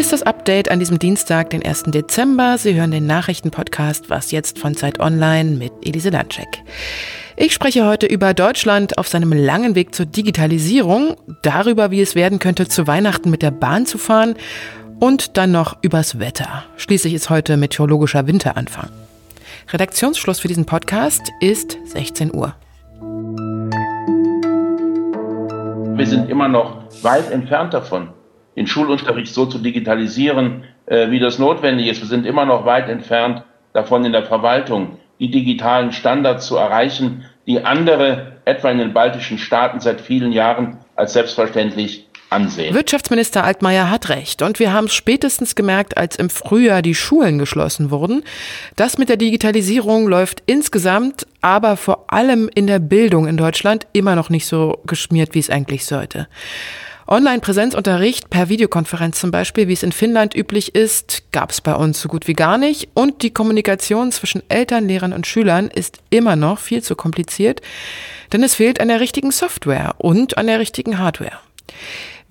ist das Update an diesem Dienstag, den 1. Dezember. Sie hören den Nachrichtenpodcast Was jetzt von Zeit Online mit Elise Landcheck. Ich spreche heute über Deutschland auf seinem langen Weg zur Digitalisierung, darüber, wie es werden könnte, zu Weihnachten mit der Bahn zu fahren und dann noch übers Wetter. Schließlich ist heute meteorologischer Winteranfang. Redaktionsschluss für diesen Podcast ist 16 Uhr. Wir sind immer noch weit entfernt davon, den Schulunterricht so zu digitalisieren, äh, wie das notwendig ist. Wir sind immer noch weit entfernt davon in der Verwaltung, die digitalen Standards zu erreichen, die andere, etwa in den baltischen Staaten, seit vielen Jahren als selbstverständlich ansehen. Wirtschaftsminister Altmaier hat recht. Und wir haben es spätestens gemerkt, als im Frühjahr die Schulen geschlossen wurden. Das mit der Digitalisierung läuft insgesamt, aber vor allem in der Bildung in Deutschland immer noch nicht so geschmiert, wie es eigentlich sollte. Online-Präsenzunterricht per Videokonferenz zum Beispiel, wie es in Finnland üblich ist, gab es bei uns so gut wie gar nicht. Und die Kommunikation zwischen Eltern, Lehrern und Schülern ist immer noch viel zu kompliziert, denn es fehlt an der richtigen Software und an der richtigen Hardware.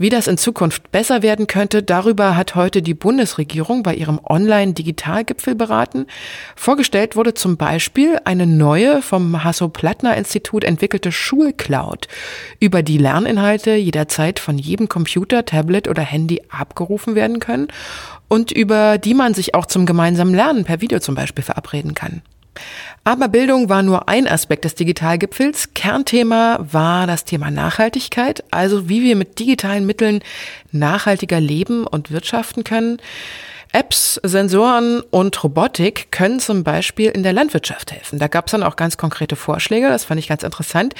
Wie das in Zukunft besser werden könnte, darüber hat heute die Bundesregierung bei ihrem Online-Digitalgipfel beraten. Vorgestellt wurde zum Beispiel eine neue vom Hasso-Plattner-Institut entwickelte Schulcloud, über die Lerninhalte jederzeit von jedem Computer, Tablet oder Handy abgerufen werden können und über die man sich auch zum gemeinsamen Lernen per Video zum Beispiel verabreden kann. Aber Bildung war nur ein Aspekt des Digitalgipfels. Kernthema war das Thema Nachhaltigkeit, also wie wir mit digitalen Mitteln nachhaltiger leben und wirtschaften können. Apps, Sensoren und Robotik können zum Beispiel in der Landwirtschaft helfen. Da gab es dann auch ganz konkrete Vorschläge, das fand ich ganz interessant,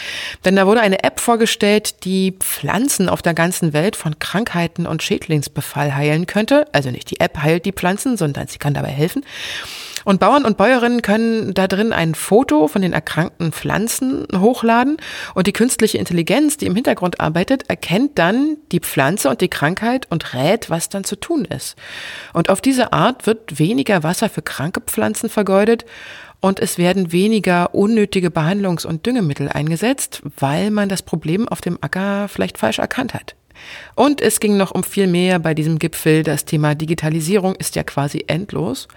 denn da wurde eine App vorgestellt, die Pflanzen auf der ganzen Welt von Krankheiten und Schädlingsbefall heilen könnte. Also nicht die App heilt die Pflanzen, sondern sie kann dabei helfen. Und Bauern und Bäuerinnen können da drin ein Foto von den erkrankten Pflanzen hochladen und die künstliche Intelligenz, die im Hintergrund arbeitet, erkennt dann die Pflanze und die Krankheit und rät, was dann zu tun ist. Und auf diese Art wird weniger Wasser für kranke Pflanzen vergeudet und es werden weniger unnötige Behandlungs- und Düngemittel eingesetzt, weil man das Problem auf dem Acker vielleicht falsch erkannt hat. Und es ging noch um viel mehr bei diesem Gipfel. Das Thema Digitalisierung ist ja quasi endlos.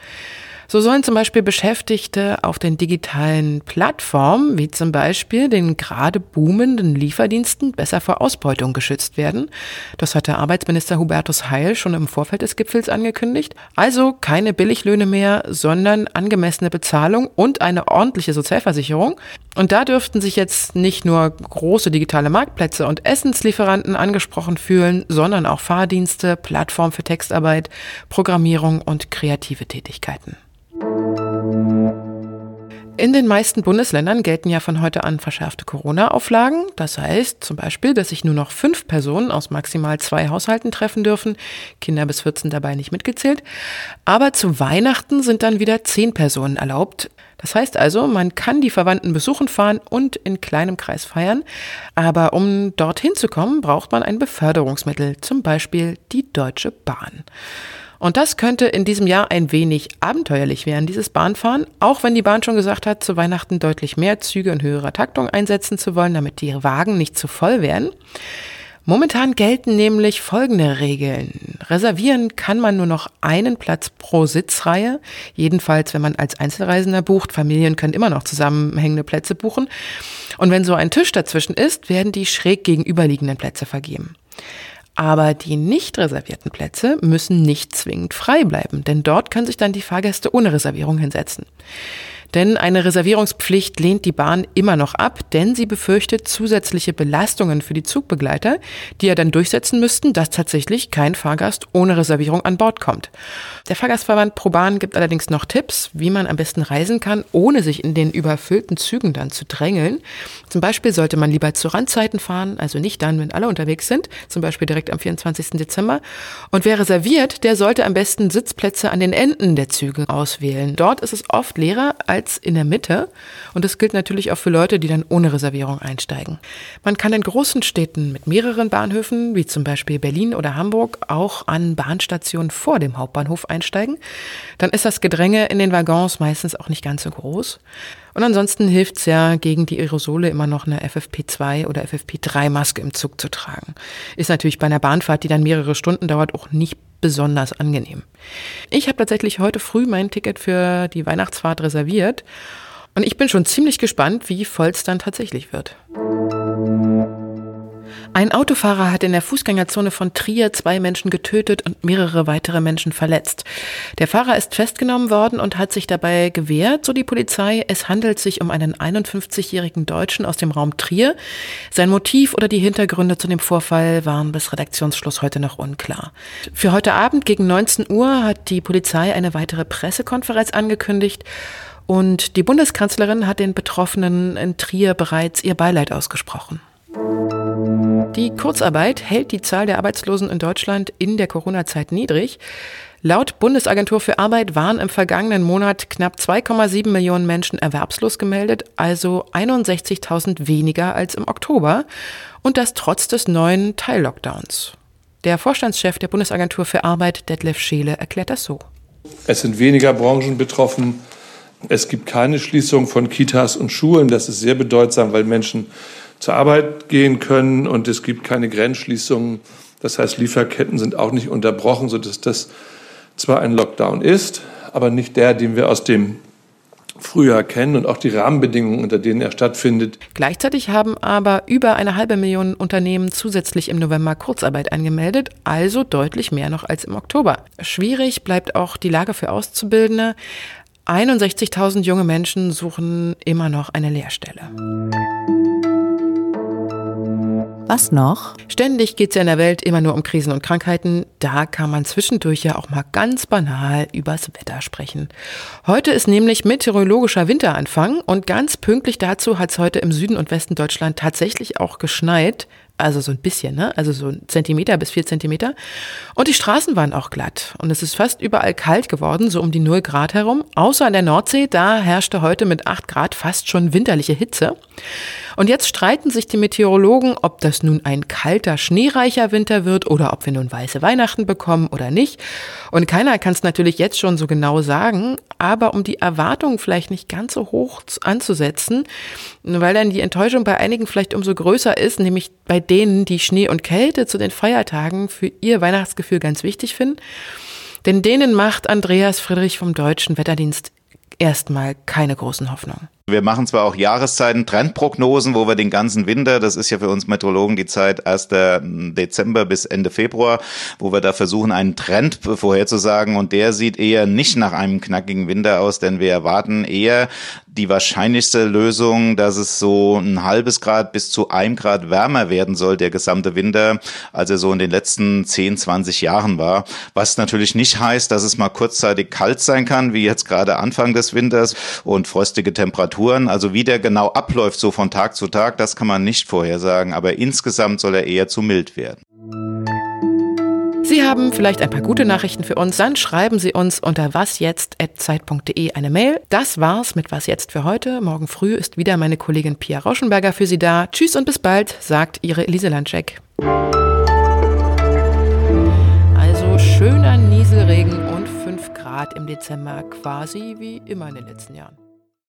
So sollen zum Beispiel Beschäftigte auf den digitalen Plattformen, wie zum Beispiel den gerade boomenden Lieferdiensten, besser vor Ausbeutung geschützt werden. Das hatte Arbeitsminister Hubertus Heil schon im Vorfeld des Gipfels angekündigt. Also keine Billiglöhne mehr, sondern angemessene Bezahlung und eine ordentliche Sozialversicherung. Und da dürften sich jetzt nicht nur große digitale Marktplätze und Essenslieferanten angesprochen fühlen, sondern auch Fahrdienste, Plattformen für Textarbeit, Programmierung und kreative Tätigkeiten. In den meisten Bundesländern gelten ja von heute an verschärfte Corona-Auflagen. Das heißt zum Beispiel, dass sich nur noch fünf Personen aus maximal zwei Haushalten treffen dürfen, Kinder bis 14 dabei nicht mitgezählt. Aber zu Weihnachten sind dann wieder zehn Personen erlaubt. Das heißt also, man kann die Verwandten besuchen fahren und in kleinem Kreis feiern. Aber um dorthin zu kommen, braucht man ein Beförderungsmittel, zum Beispiel die Deutsche Bahn. Und das könnte in diesem Jahr ein wenig abenteuerlich werden, dieses Bahnfahren, auch wenn die Bahn schon gesagt hat, zu Weihnachten deutlich mehr Züge in höherer Taktung einsetzen zu wollen, damit die Wagen nicht zu voll werden. Momentan gelten nämlich folgende Regeln. Reservieren kann man nur noch einen Platz pro Sitzreihe. Jedenfalls, wenn man als Einzelreisender bucht. Familien können immer noch zusammenhängende Plätze buchen. Und wenn so ein Tisch dazwischen ist, werden die schräg gegenüberliegenden Plätze vergeben. Aber die nicht reservierten Plätze müssen nicht zwingend frei bleiben, denn dort können sich dann die Fahrgäste ohne Reservierung hinsetzen. Denn eine Reservierungspflicht lehnt die Bahn immer noch ab, denn sie befürchtet zusätzliche Belastungen für die Zugbegleiter, die ja dann durchsetzen müssten, dass tatsächlich kein Fahrgast ohne Reservierung an Bord kommt. Der Fahrgastverband ProBahn gibt allerdings noch Tipps, wie man am besten reisen kann, ohne sich in den überfüllten Zügen dann zu drängeln. Zum Beispiel sollte man lieber zu Randzeiten fahren, also nicht dann, wenn alle unterwegs sind, zum Beispiel direkt am 24. Dezember. Und wer reserviert, der sollte am besten Sitzplätze an den Enden der Züge auswählen. Dort ist es oft leerer als Platz in der Mitte. Und das gilt natürlich auch für Leute, die dann ohne Reservierung einsteigen. Man kann in großen Städten mit mehreren Bahnhöfen, wie zum Beispiel Berlin oder Hamburg, auch an Bahnstationen vor dem Hauptbahnhof einsteigen. Dann ist das Gedränge in den Waggons meistens auch nicht ganz so groß. Und ansonsten hilft es ja gegen die Aerosole immer noch eine FFP2 oder FFP3-Maske im Zug zu tragen. Ist natürlich bei einer Bahnfahrt, die dann mehrere Stunden dauert, auch nicht besonders angenehm. Ich habe tatsächlich heute früh mein Ticket für die Weihnachtsfahrt reserviert und ich bin schon ziemlich gespannt, wie voll es dann tatsächlich wird. Ein Autofahrer hat in der Fußgängerzone von Trier zwei Menschen getötet und mehrere weitere Menschen verletzt. Der Fahrer ist festgenommen worden und hat sich dabei gewehrt, so die Polizei. Es handelt sich um einen 51-jährigen Deutschen aus dem Raum Trier. Sein Motiv oder die Hintergründe zu dem Vorfall waren bis Redaktionsschluss heute noch unklar. Für heute Abend gegen 19 Uhr hat die Polizei eine weitere Pressekonferenz angekündigt. Und die Bundeskanzlerin hat den Betroffenen in Trier bereits ihr Beileid ausgesprochen. Die Kurzarbeit hält die Zahl der Arbeitslosen in Deutschland in der Corona-Zeit niedrig. Laut Bundesagentur für Arbeit waren im vergangenen Monat knapp 2,7 Millionen Menschen erwerbslos gemeldet, also 61.000 weniger als im Oktober. Und das trotz des neuen Teil-Lockdowns. Der Vorstandschef der Bundesagentur für Arbeit, Detlef Scheele, erklärt das so. Es sind weniger Branchen betroffen. Es gibt keine Schließung von Kitas und Schulen. Das ist sehr bedeutsam, weil Menschen zur Arbeit gehen können und es gibt keine Grenzschließungen. Das heißt, Lieferketten sind auch nicht unterbrochen, sodass das zwar ein Lockdown ist, aber nicht der, den wir aus dem Frühjahr kennen und auch die Rahmenbedingungen, unter denen er stattfindet. Gleichzeitig haben aber über eine halbe Million Unternehmen zusätzlich im November Kurzarbeit angemeldet, also deutlich mehr noch als im Oktober. Schwierig bleibt auch die Lage für Auszubildende. 61.000 junge Menschen suchen immer noch eine Lehrstelle. Was noch? Ständig geht es ja in der Welt immer nur um Krisen und Krankheiten. Da kann man zwischendurch ja auch mal ganz banal übers Wetter sprechen. Heute ist nämlich meteorologischer Winteranfang und ganz pünktlich dazu hat es heute im Süden und Westen Deutschland tatsächlich auch geschneit also so ein bisschen, ne? also so ein Zentimeter bis vier Zentimeter. Und die Straßen waren auch glatt. Und es ist fast überall kalt geworden, so um die null Grad herum. Außer an der Nordsee, da herrschte heute mit acht Grad fast schon winterliche Hitze. Und jetzt streiten sich die Meteorologen, ob das nun ein kalter, schneereicher Winter wird oder ob wir nun weiße Weihnachten bekommen oder nicht. Und keiner kann es natürlich jetzt schon so genau sagen, aber um die Erwartungen vielleicht nicht ganz so hoch anzusetzen, weil dann die Enttäuschung bei einigen vielleicht umso größer ist, nämlich bei denen, die Schnee und Kälte zu den Feiertagen für ihr Weihnachtsgefühl ganz wichtig finden. Denn denen macht Andreas Friedrich vom Deutschen Wetterdienst erstmal keine großen Hoffnungen. Wir machen zwar auch Jahreszeiten, Trendprognosen, wo wir den ganzen Winter, das ist ja für uns Meteorologen die Zeit 1. Dezember bis Ende Februar, wo wir da versuchen, einen Trend vorherzusagen und der sieht eher nicht nach einem knackigen Winter aus, denn wir erwarten eher die wahrscheinlichste Lösung, dass es so ein halbes Grad bis zu einem Grad wärmer werden soll, der gesamte Winter, als er so in den letzten 10, 20 Jahren war. Was natürlich nicht heißt, dass es mal kurzzeitig kalt sein kann, wie jetzt gerade Anfang des Winters und frostige Temperaturen. Also wie der genau abläuft, so von Tag zu Tag, das kann man nicht vorhersagen. Aber insgesamt soll er eher zu mild werden. Sie haben vielleicht ein paar gute Nachrichten für uns, dann schreiben Sie uns unter wasjetzt.zeit.de eine Mail. Das war's mit Was jetzt für heute. Morgen früh ist wieder meine Kollegin Pia Rauschenberger für Sie da. Tschüss und bis bald, sagt Ihre Elise Landscheck. Also schöner Nieselregen und 5 Grad im Dezember, quasi wie immer in den letzten Jahren.